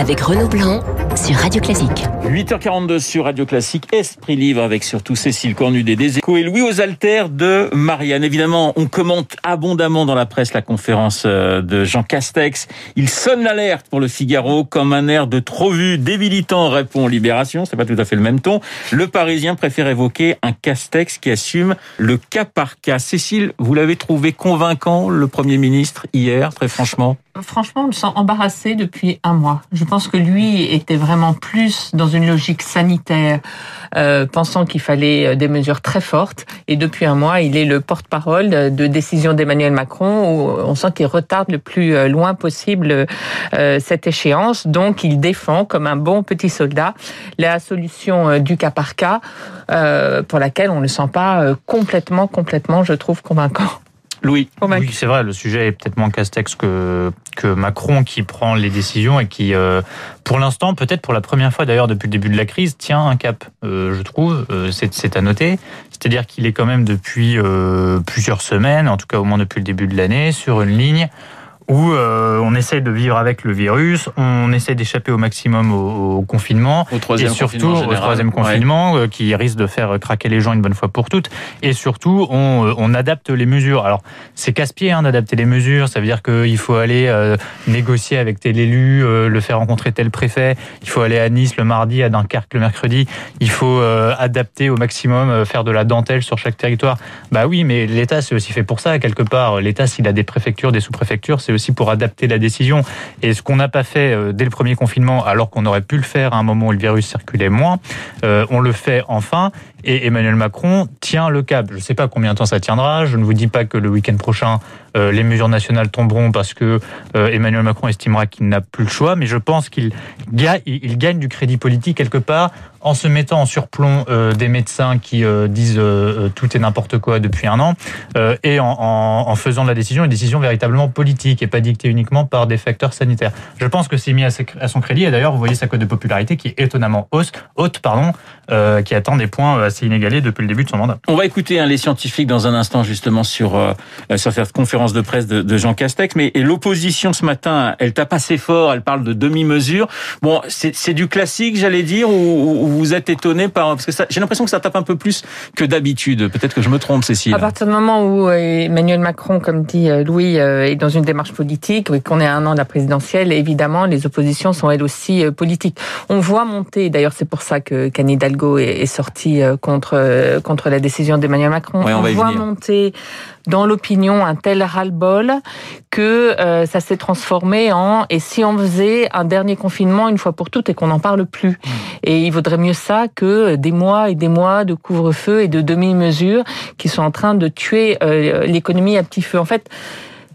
avec Renaud Blanc sur Radio Classique. 8h42 sur Radio Classique, Esprit Libre avec surtout Cécile Cornudet des Échos et Louis aux Alters de Marianne. Évidemment, on commente abondamment dans la presse la conférence euh, de Jean Castex. Il sonne l'alerte pour le Figaro comme un air de trop vu débilitant répond Libération. C'est pas tout à fait le même ton. Le Parisien préfère évoquer un Castex qui assume le cas par cas. Cécile, vous l'avez trouvé convaincant, le Premier ministre, hier, très franchement? Franchement, on me sent embarrassé depuis un mois. Je pense que lui était vraiment plus dans une logique sanitaire, euh, pensant qu'il fallait euh, des mesures très fortes. Et depuis un mois, il est le porte-parole de décision d'Emmanuel Macron, où on sent qu'il retarde le plus euh, loin possible cette échéance. Donc, il défend, comme un bon petit soldat, la solution du cas par cas, pour laquelle on ne le sent pas complètement, complètement, je trouve, convaincant. Louis. Oui, c'est vrai, le sujet est peut-être moins casse-texte que, que Macron qui prend les décisions et qui, euh, pour l'instant, peut-être pour la première fois d'ailleurs depuis le début de la crise, tient un cap, euh, je trouve, euh, c'est à noter. C'est-à-dire qu'il est quand même depuis plusieurs semaines, en tout cas au moins depuis le début de l'année, sur une ligne où euh, on essaie de vivre avec le virus, on essaie d'échapper au maximum au, confinement, et surtout au troisième confinement euh, qui risque de faire craquer les gens une bonne fois pour toutes. Et surtout, on, euh, on adapte les mesures. Alors, c'est casse-pied hein, d'adapter les mesures. Ça veut dire qu'il faut aller négocier avec tel élu, le faire rencontrer tel préfet. Il faut aller à Nice le mardi, à Dunkerque le mercredi. Il faut adapter au maximum, faire de la dentelle sur chaque territoire. Bah oui, mais l'État c'est aussi fait pour ça quelque part. L'État, s'il a des préfectures, des sous-préfectures, c'est pour adapter la décision. Et ce qu'on n'a pas fait euh, dès le premier confinement, alors qu'on aurait pu le faire à un moment où le virus circulait moins, euh, on le fait enfin. Et Emmanuel Macron tient le cap. Je ne sais pas combien de temps ça tiendra. Je ne vous dis pas que le week-end prochain, euh, les mesures nationales tomberont parce que Emmanuel Macron estimera qu'il n'a plus le choix. Mais je pense qu'il il gagne du crédit politique quelque part en se mettant en surplomb des médecins qui disent tout et n'importe quoi depuis un an et en, faisant de la décision une décision véritablement politique et pas dictée uniquement par des facteurs sanitaires. Je pense que c'est mis à, son crédit et d'ailleurs vous voyez sa cote de popularité qui est étonnamment hausse, haute, pardon, euh, qui atteint des points assez inégalés depuis le début de son mandat. On va écouter hein, les scientifiques dans un instant justement sur euh, sur cette conférence de presse de, de Jean Castex, mais l'opposition ce matin, elle tape assez fort, elle parle de demi-mesure. Bon, c'est du classique, j'allais dire, ou, vous êtes étonné par parce que j'ai l'impression que ça tape un peu plus que d'habitude. Peut-être que je me trompe, Cécile. À partir du moment où euh, Emmanuel Macron, comme dit Louis, est dans une démarche politique, et qu'on est à un an de la présidentielle, évidemment, les oppositions sont elles aussi euh, politiques. On voit monter, d'ailleurs, c'est pour ça que Canny Hidalgo est sorti euh, contre euh, contre la décision d'Emmanuel Macron. on, voit monter dans l'opinion un tel ras-le-bol que ça s'est transformé en et si on faisait un dernier confinement une fois pour toutes et qu'on n'en parle plus? Mmh. Et il vaudrait mieux ça que des mois et des mois de couvre-feu et de demi-mesures qui sont en train de tuer l'économie à petit feu. En fait,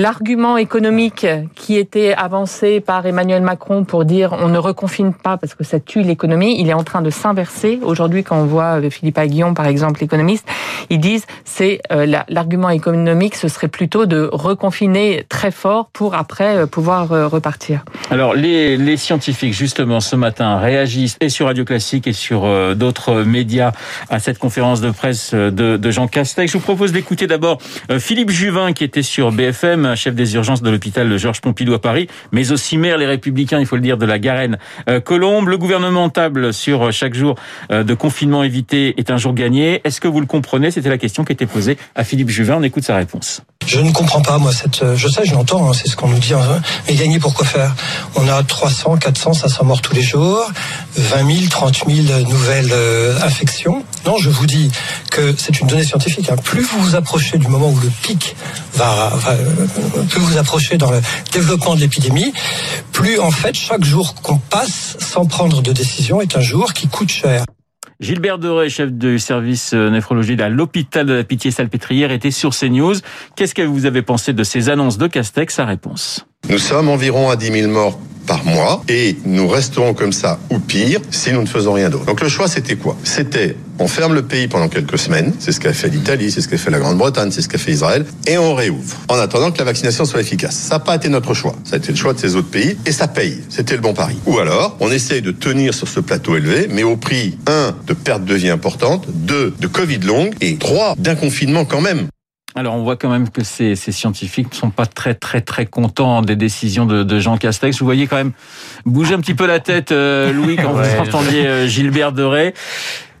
L'argument économique qui était avancé par Emmanuel Macron pour dire on ne reconfine pas parce que ça tue l'économie, il est en train de s'inverser. Aujourd'hui, quand on voit euh, Philippe Aguillon, par exemple, l'économiste, ils disent c'est euh, l'argument économique, ce serait plutôt de reconfiner très fort pour après euh, pouvoir repartir. Alors les, scientifiques justement ce matin réagissent et sur Radio Classique et sur d'autres médias à cette conférence de presse de Jean Castex. Je vous propose d'écouter d'abord Philippe Juvin qui était sur BFM chef des urgences de l'hôpital Georges Pompidou à Paris, mais aussi maire les Républicains, il faut le dire, de la Garenne euh, Colombe. Le gouvernement table sur euh, chaque jour euh, de confinement évité est un jour gagné. Est-ce que vous le comprenez? C'était la question qui était posée à Philippe Juvin. On écoute sa réponse. Je ne comprends pas, moi, cette. Je sais, je l'entends, hein, c'est ce qu'on nous dit. Hein, mais gagner, pourquoi faire? On a 300, 400, 500 morts tous les jours, 20 000, 30 000 nouvelles infections. Non, je vous dis que c'est une donnée scientifique. Hein. Plus vous vous approchez du moment où le pic va, va plus vous approchez dans le développement de l'épidémie, plus en fait chaque jour qu'on passe sans prendre de décision est un jour qui coûte cher. Gilbert Doré, chef du service euh, néphrologie à l'hôpital de la Pitié-Salpêtrière, était sur CNews. Qu'est-ce que vous avez pensé de ces annonces de Castex? Sa réponse. Nous sommes environ à 10 000 morts par mois et nous resterons comme ça ou pire si nous ne faisons rien d'autre. Donc le choix c'était quoi? C'était on ferme le pays pendant quelques semaines, c'est ce qu'a fait l'Italie, c'est ce qu'a fait la Grande-Bretagne, c'est ce qu'a fait Israël, et on réouvre en attendant que la vaccination soit efficace. Ça n'a pas été notre choix, ça a été le choix de ces autres pays et ça paye. C'était le bon pari. Ou alors on essaye de tenir sur ce plateau élevé, mais au prix un de perte de vie importante, deux de Covid longue et trois d'un confinement quand même. Alors on voit quand même que ces, ces, scientifiques ne sont pas très très très contents des décisions de, de, Jean Castex. Vous voyez quand même bouger un petit peu la tête, euh, Louis, quand ouais, vous entendiez euh, Gilbert Deray.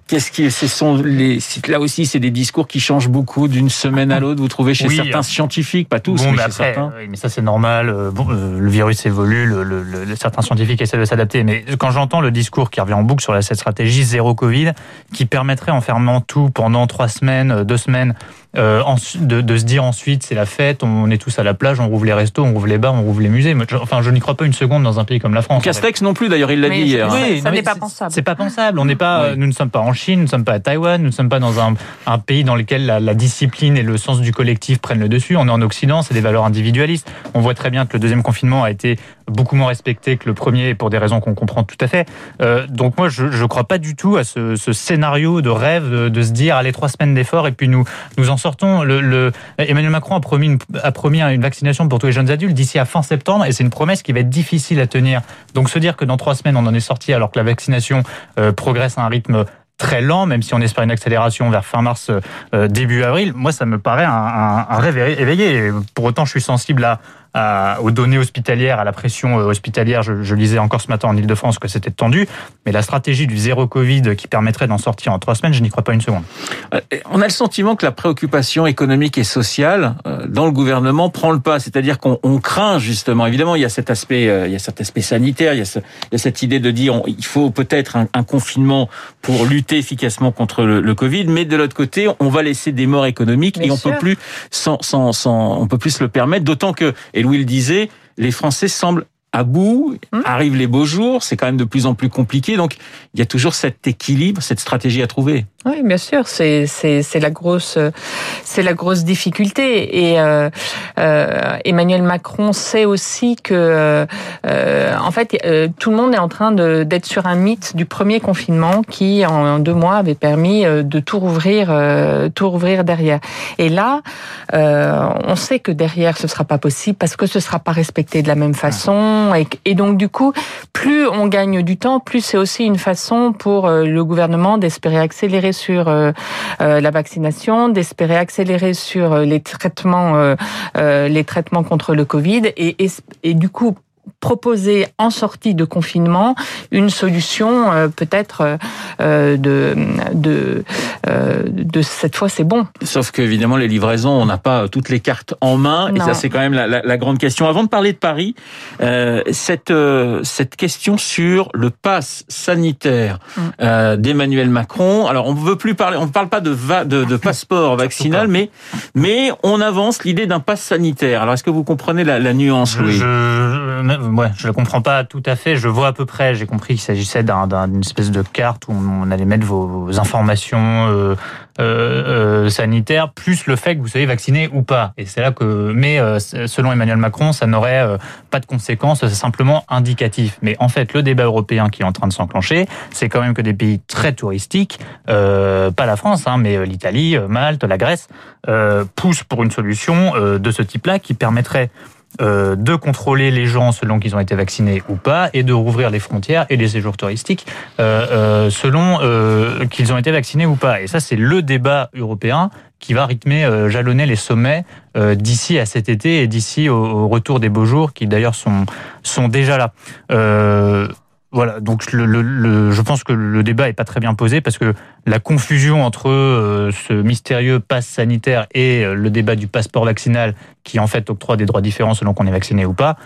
Qu'est-ce qui, ce sont les, là aussi, c'est des discours qui changent beaucoup d'une semaine à l'autre. Vous trouvez chez oui, certains scientifiques, pas tous, bon, mais, mais, chez après, certains. Oui, mais ça c'est normal. Bon, euh, le virus évolue, le, le, le, certains scientifiques essaient de s'adapter. Mais quand j'entends le discours qui revient en boucle sur cette stratégie zéro Covid, qui permettrait en fermant tout pendant trois semaines, deux semaines, euh, de, de, se dire ensuite c'est la fête, on est tous à la plage, on rouvre les restos, on rouvre les bars, on rouvre les musées. Enfin, je n'y crois pas une seconde dans un pays comme la France. Castex non plus, d'ailleurs, il l'a dit hier. Oui, ça n'est pas pensable. C'est pas pensable. On n'est pas, oui. nous ne sommes pas en Chine, nous ne sommes pas à Taïwan, nous ne sommes pas dans un, un pays dans lequel la, la, discipline et le sens du collectif prennent le dessus. On est en Occident, c'est des valeurs individualistes. On voit très bien que le deuxième confinement a été beaucoup moins respecté que le premier pour des raisons qu'on comprend tout à fait. Euh, donc moi, je ne crois pas du tout à ce, scénario de rêve de, se dire allez trois semaines d'efforts et puis nous nous en sortons. Emmanuel Macron a promis une, a promis une vaccination pour tous les jeunes adultes d'ici à fin septembre et c'est une promesse qui va être difficile à tenir. Donc se dire que dans trois semaines on en est sorti alors que la vaccination euh, progresse à un rythme très lent, même si on espère une accélération vers fin mars, euh, début avril. Moi, ça me paraît un rêve éveillé. Pour autant, je suis sensible à, à, aux données hospitalières, à la pression euh, hospitalière. Je, je lisais encore ce matin en Ile-de-France que c'était tendu, mais la stratégie du zéro Covid qui permettrait d'en sortir en trois semaines, je n'y crois pas une seconde. Euh, On a le sentiment que la préoccupation économique et sociale euh, dans le gouvernement prend le pas, c'est-à-dire qu'on craint justement. Évidemment, il y a cet aspect, il y a cet aspect sanitaire, il y a, ce, il y a cette idée de dire on, il faut peut-être un, un, confinement pour lutter efficacement contre le, le Covid, mais de l'autre côté, on va laisser des morts économiques Bien et on sûr. peut plus sans, sans, sans, on peut plus se le permettre. D'autant que et Louis le disait, les Français semblent à bout, mmh. arrivent les beaux jours, c'est quand même de plus en plus compliqué, donc il y a toujours cet équilibre, cette stratégie à trouver. Oui, bien sûr, c'est c'est la grosse c'est la grosse difficulté et euh, euh, Emmanuel Macron sait aussi que euh, en fait tout le monde est en train d'être sur un mythe du premier confinement qui en deux mois avait permis de tout rouvrir tout rouvrir derrière et là on sait que derrière ce sera pas possible parce que ce sera pas respecté de la même façon et, donc du coup plus on gagne du temps plus c'est aussi une façon pour le gouvernement d'espérer accélérer sur euh, euh, la vaccination, d'espérer accélérer sur euh, les traitements, les traitements contre le Covid. Et du coup proposer en sortie de confinement une solution euh, peut-être euh, de de euh, de cette fois c'est bon. Sauf que évidemment les livraisons on n'a pas toutes les cartes en main non. et ça c'est quand même la, la, la, grande question. Avant de parler de Paris, cette cette question sur le pass sanitaire mm. d'Emmanuel Macron. Alors on veut plus parler, on ne parle pas de va, de, de passeport vaccinal, mais mais on avance l'idée d'un pass sanitaire. Alors est-ce que vous comprenez la, la nuance, Louis? je, ouais, je le comprends pas tout à fait. Je vois à peu près. J'ai compris qu'il s'agissait d'une un, espèce de carte où on, allait mettre vos, informations euh, euh, euh, sanitaires, plus le fait que vous soyez vacciné ou pas. Et c'est là que, mais selon Emmanuel Macron, ça n'aurait pas de conséquences. C'est simplement indicatif. Mais en fait, le débat européen qui est en train de s'enclencher, c'est quand même que des pays très touristiques, pas la France, hein, mais l'Italie, Malte, la Grèce, poussent pour une solution de ce type-là qui permettrait euh, de contrôler les gens selon qu'ils ont été vaccinés ou pas et de rouvrir les frontières et les séjours touristiques euh, euh, selon euh, qu'ils ont été vaccinés ou pas. Et ça, c'est le débat européen qui va rythmer, euh, jalonner les sommets d'ici à cet été et d'ici au, au, retour des beaux jours qui d'ailleurs sont, sont déjà là. Voilà, donc le, le, le, je pense que le débat est pas très bien posé parce que la confusion entre euh, ce mystérieux pass sanitaire et euh, le débat du passeport vaccinal qui en fait octroie des droits différents selon qu'on est vacciné ou pas,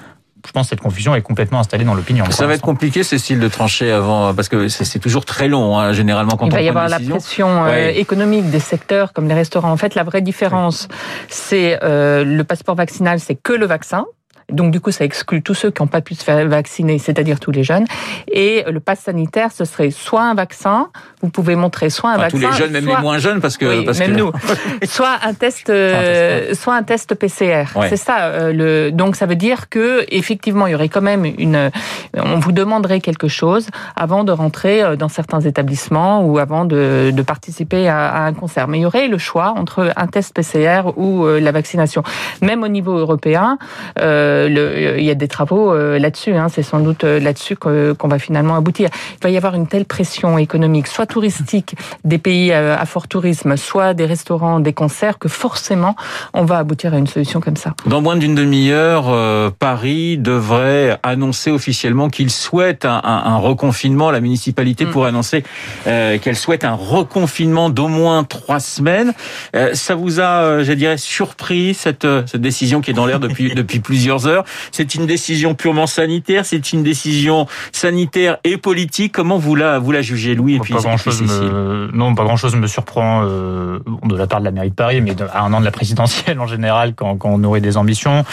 je pense que cette confusion est complètement installée dans l'opinion. Ça va être compliqué, Cécile, de trancher avant, parce que c'est toujours très long, hein, généralement, quand Il on va y avoir la pression euh, ouais. économique des secteurs comme les restaurants. En fait, la vraie différence, oui. c'est euh, le passeport vaccinal, c'est que le vaccin. Donc du coup, ça exclut tous ceux qui n'ont pas pu se faire vacciner, c'est-à-dire tous les jeunes. Et le pass sanitaire, ce serait soit un vaccin, vous pouvez montrer soit un enfin, vaccin, tous les jeunes, même soit... les moins jeunes, parce que oui, parce même que... nous, soit un test, euh, soit un test PCR. Ouais. C'est ça. Euh, le... Donc ça veut dire que effectivement, il y aurait quand même une. On vous demanderait quelque chose avant de rentrer euh, dans certains établissements ou avant de, de participer à, à, un concert. Mais il y aurait le choix entre un test PCR ou euh, la vaccination. Même au niveau européen. Euh, le, il y a des travaux là-dessus. Hein, c'est sans doute là-dessus qu'on va finalement aboutir. Il va y avoir une telle pression économique, soit touristique des pays à fort tourisme, soit des restaurants, des concerts, que forcément on va aboutir à une solution comme ça. Dans moins d'une demi-heure, Paris devrait annoncer officiellement qu'il souhaite un, un, reconfinement. La municipalité mm. pourrait annoncer qu'elle souhaite un reconfinement d'au moins trois semaines. ça vous a, je dirais, surpris cette, cette décision qui est dans l'air depuis, depuis plusieurs C'est une décision purement sanitaire C'est une décision sanitaire et politique Comment vous la, vous la jugez, Louis et puis, pas grand chose me... Non, pas grand-chose me surprend euh, de la part de la mairie de Paris, mais à un an de la présidentielle en général, quand, quand on aurait des ambitions.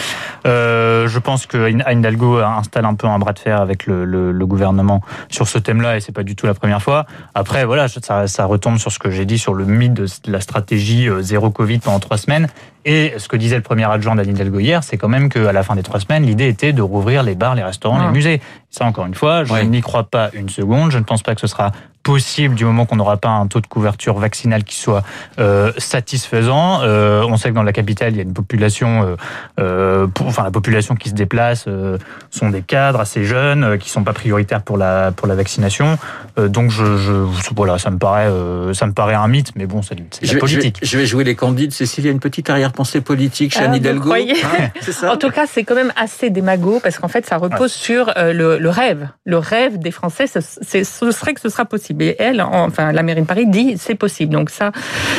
Euh, je pense que Anne Hidalgo installe un peu un bras de fer avec le, le, le gouvernement sur ce thème-là, et c'est pas du tout la première fois. Après, voilà, ça, ça retombe sur ce que j'ai dit sur le mythe de la stratégie euh, zéro Covid pendant trois semaines. Et ce que disait le premier adjoint d'Anne Hidalgo hier, c'est quand même qu'à la fin des trois semaines, l'idée était de rouvrir les bars, les restaurants, les ah. musées. Ça, encore une fois, je n'y crois pas une seconde. Je ne pense pas que ce sera possible du moment qu'on n'aura pas un taux de couverture vaccinale qui soit euh, satisfaisant. Euh, on sait que dans la capitale, il y a une population, euh, euh pour, enfin la population qui se déplace euh, sont des cadres assez jeunes euh, qui sont pas prioritaires pour la pour la vaccination. donc je, je, voilà, ça me paraît ça me paraît un mythe, mais bon, c'est la politique. Je vais, jouer les candides. Cécile, il y a une petite arrière-pensée politique chez ah, Anne Hidalgo. Hein, ça en tout cas, c'est quand même assez démago parce qu'en fait, ça repose sur le, le, rêve. Le rêve des Français, ce, ce serait que ce sera possible. Et elle, enfin la mairie de Paris dit c'est possible. Donc ça,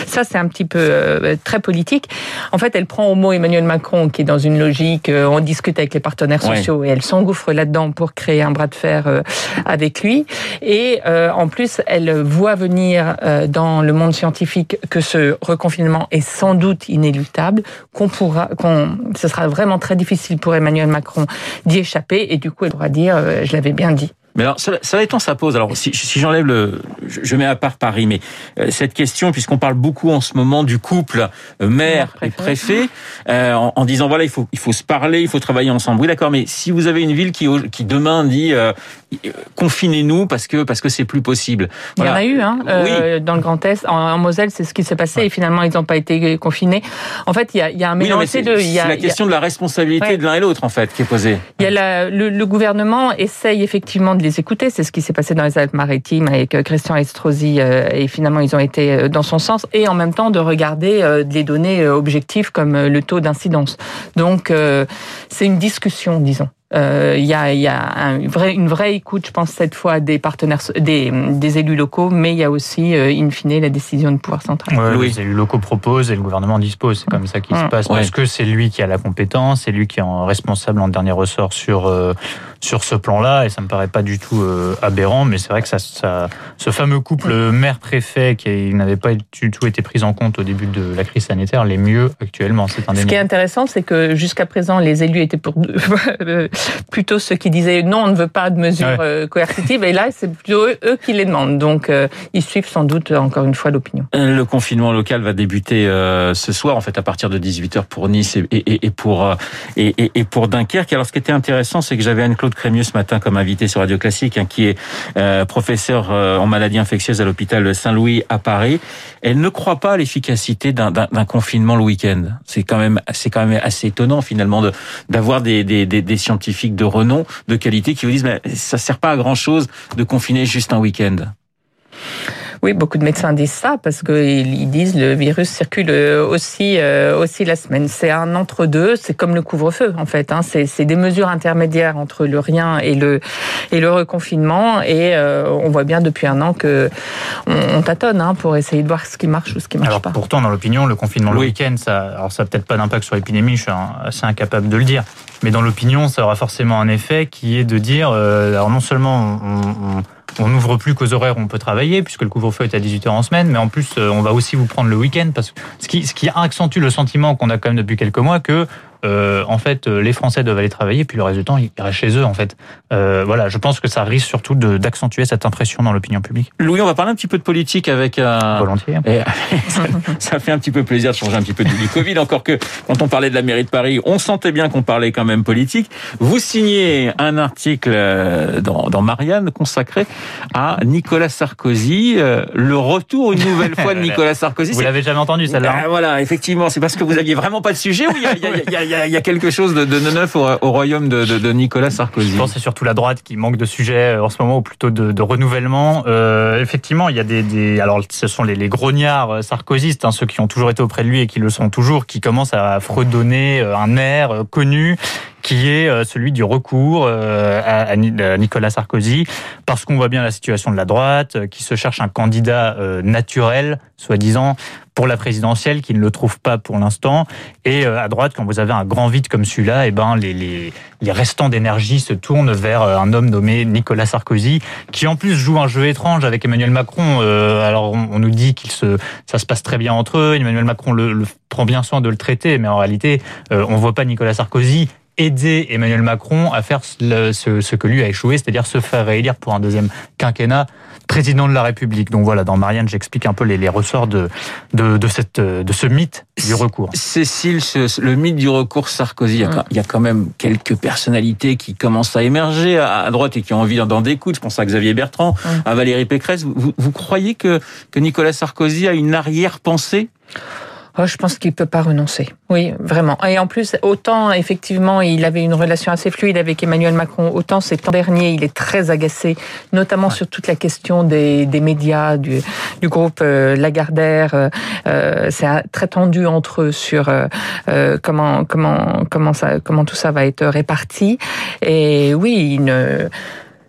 ça c'est un petit peu euh, très politique. En fait, elle prend au mot Emmanuel Macron qui est dans une logique, euh, on discute avec les partenaires sociaux et elle s'engouffre là-dedans pour créer un bras de fer euh, avec lui. Et en plus, elle voit venir dans le monde scientifique que ce reconfinement est sans doute inéluctable, qu'on pourra, qu'on, ce sera vraiment très difficile pour Emmanuel Macron d'y échapper. Et du coup, elle pourra dire, je l'avais bien dit. Mais alors, cela étant, ça pose. Alors, si, si j'enlève le, je, mets à part Paris, mais euh, cette question, puisqu'on parle beaucoup en ce moment du couple euh, maire et préfet, euh, en, en, disant voilà, il faut, il faut se parler, il faut travailler ensemble. Oui, d'accord. Mais si vous avez une ville qui, qui demain dit confinez-nous parce que parce que c'est plus possible. Il y en a eu, hein, oui. dans le Grand Est, en, Moselle, c'est ce qui s'est passé et finalement ils n'ont pas été confinés. En fait, il y a, il y a un mélange oui. C'est la question de la responsabilité de l'un et l'autre en fait qui est posée. Il y a la, le, le gouvernement essaye effectivement les écouter. C'est ce qui s'est passé dans les Alpes-Maritimes avec euh, Christian Estrosi euh, et finalement ils ont été euh, dans son sens et en même temps de regarder des données objectives comme le taux d'incidence. Donc c'est une discussion, disons. Euh, il y a, y a un vrai, une vraie écoute, je pense, cette fois des partenaires, des, des élus locaux, mais il y a aussi, euh, in fine, la décision du pouvoir central. Ouais, Les élus locaux proposent et le gouvernement dispose. C'est comme ça qu'il se passe. Parce que c'est lui qui a la compétence, c'est lui qui est responsable en dernier ressort sur euh, sur ce plan-là, et ça me paraît pas du tout aberrant. Mais c'est vrai que ça, ça, ce fameux couple maire-préfet qui n'avait pas du tout été pris en compte au début de la crise sanitaire, l'est mieux actuellement. C'est Ce qui est intéressant, c'est que jusqu'à présent, les élus étaient pour plutôt ceux qui disaient non, on ne veut pas de mesures euh, coercitives. Et là, c'est plutôt eux, qui les demandent. Donc, euh, ils suivent sans doute, encore une fois, l'opinion. Euh, le confinement local va débuter ce soir, en fait, à partir de 18h pour Nice et, et, et pour, et, et, pour Dunkerque. Alors, ce qui était intéressant, c'est que j'avais Anne-Claude Crémieux ce matin comme invité sur Radio Classique, hein, qui est professeur en maladies infectieuses à l'hôpital Saint-Louis à Paris. Elle ne croit pas à l'efficacité d'un confinement le week-end. C'est quand même, c'est quand même assez étonnant finalement d'avoir des, des, des, des scientifiques de renom, de qualité, qui vous disent mais ça sert pas à grand chose de confiner juste un week-end. Oui, beaucoup de médecins disent ça parce qu'ils disent le virus circule aussi euh, aussi la semaine. C'est un entre-deux, c'est comme le couvre-feu en fait. Hein. C'est des mesures intermédiaires entre le rien et le et le reconfinement. Et euh, on voit bien depuis un an que on, tâtonne hein, pour essayer de voir ce qui marche ou ce qui marche alors, pas. Pourtant, dans l'opinion, le confinement le week-end, ça, alors ça peut-être pas d'impact sur l'épidémie. Je suis assez incapable de le dire. Mais dans l'opinion, ça aura forcément un effet qui est de dire, euh, alors non seulement on, n'ouvre plus qu'aux horaires où on peut travailler, puisque le couvre-feu est à 18h en semaine, mais en plus, euh, on va aussi vous prendre le week-end, parce que ce qui, ce qui accentue le sentiment qu'on a quand même depuis quelques mois que euh, en fait, euh, les Français doivent aller travailler, puis le reste du temps, ils restent chez eux, en fait. Euh, voilà, je pense que ça risque surtout d'accentuer cette impression dans l'opinion publique. Louis, on va parler un petit peu de politique avec un... Volontiers. ça, fait un petit peu plaisir de changer un petit peu du Covid, encore que quand on parlait de la mairie de Paris, on sentait bien qu'on parlait quand même politique. Vous signez un article euh, dans, dans Marianne consacré à Nicolas Sarkozy, le retour une nouvelle fois de Nicolas Sarkozy. Vous l'avez jamais entendu, celle-là ah, Voilà, effectivement, c'est parce que vous aviez vraiment pas de sujet ou il y a, il y a, y, a quelque chose de, neuf au, royaume de, Nicolas Sarkozy. Je pense c'est surtout la droite qui manque de sujets en ce moment, ou plutôt de, renouvellement. effectivement, il y a des, alors ce sont les, grognards sarkozystes, hein, ceux qui ont toujours été auprès de lui et qui le sont toujours, qui commencent à fredonner un air connu qui est euh, celui du recours euh, à Nicolas Sarkozy, parce qu'on voit bien la situation de la droite, euh, qui se cherche un candidat naturel, soi-disant, pour la présidentielle, qui ne le trouve pas pour l'instant. Et à droite, quand vous avez un grand vide comme celui-là, eh ben les, les, les restants d'énergie se tournent vers un homme nommé Nicolas Sarkozy, qui en plus joue un jeu étrange avec Emmanuel Macron. alors on, nous dit qu'il se, ça se passe très bien entre eux. Emmanuel Macron le, le prend bien soin de le traiter, mais en réalité, on voit pas Nicolas Sarkozy aider Emmanuel Macron à faire ce, que lui a échoué, c'est-à-dire se faire réélire pour un deuxième quinquennat président de la République. Donc voilà, dans Marianne, j'explique un peu les, ressorts de, de, cette, de ce mythe du recours. Cécile, le mythe du recours Sarkozy, il y, a, quand même quelques personnalités qui commencent à émerger à droite et qui ont envie d'en découdre. Je pense à Xavier Bertrand, à Valérie Pécresse. Vous, vous croyez que, que Nicolas Sarkozy a une arrière-pensée? Oh, je pense qu'il peut pas renoncer. Oui, vraiment. Et en plus, autant effectivement, il avait une relation assez fluide avec Emmanuel Macron, autant ces temps derniers, il est très agacé, notamment sur toute la question des, des médias, du, du groupe euh, Lagardère. Euh, euh c'est très tendu entre eux sur euh, euh, comment comment comment ça comment tout ça va être réparti. Et oui, une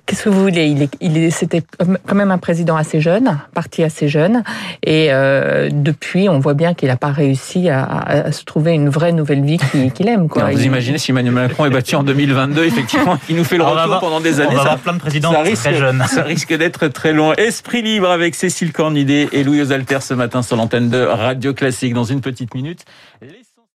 Qu'est-ce que vous voulez? Il, est, il est, c'était quand même un président assez jeune, parti assez jeune, et euh, depuis, on voit bien qu'il n'a pas réussi à, à, se trouver une vraie nouvelle vie qu'il, aime. Quoi. vous imaginez si Emmanuel Macron est battu en 2022, effectivement, il nous fait le retour pendant des années. On va avoir plein de présidents risque, très jeunes. Ça risque d'être très long. Esprit libre avec Cécile Cornidet et Louis Osalter ce matin sur l'antenne de Radio Classique. Dans une petite minute.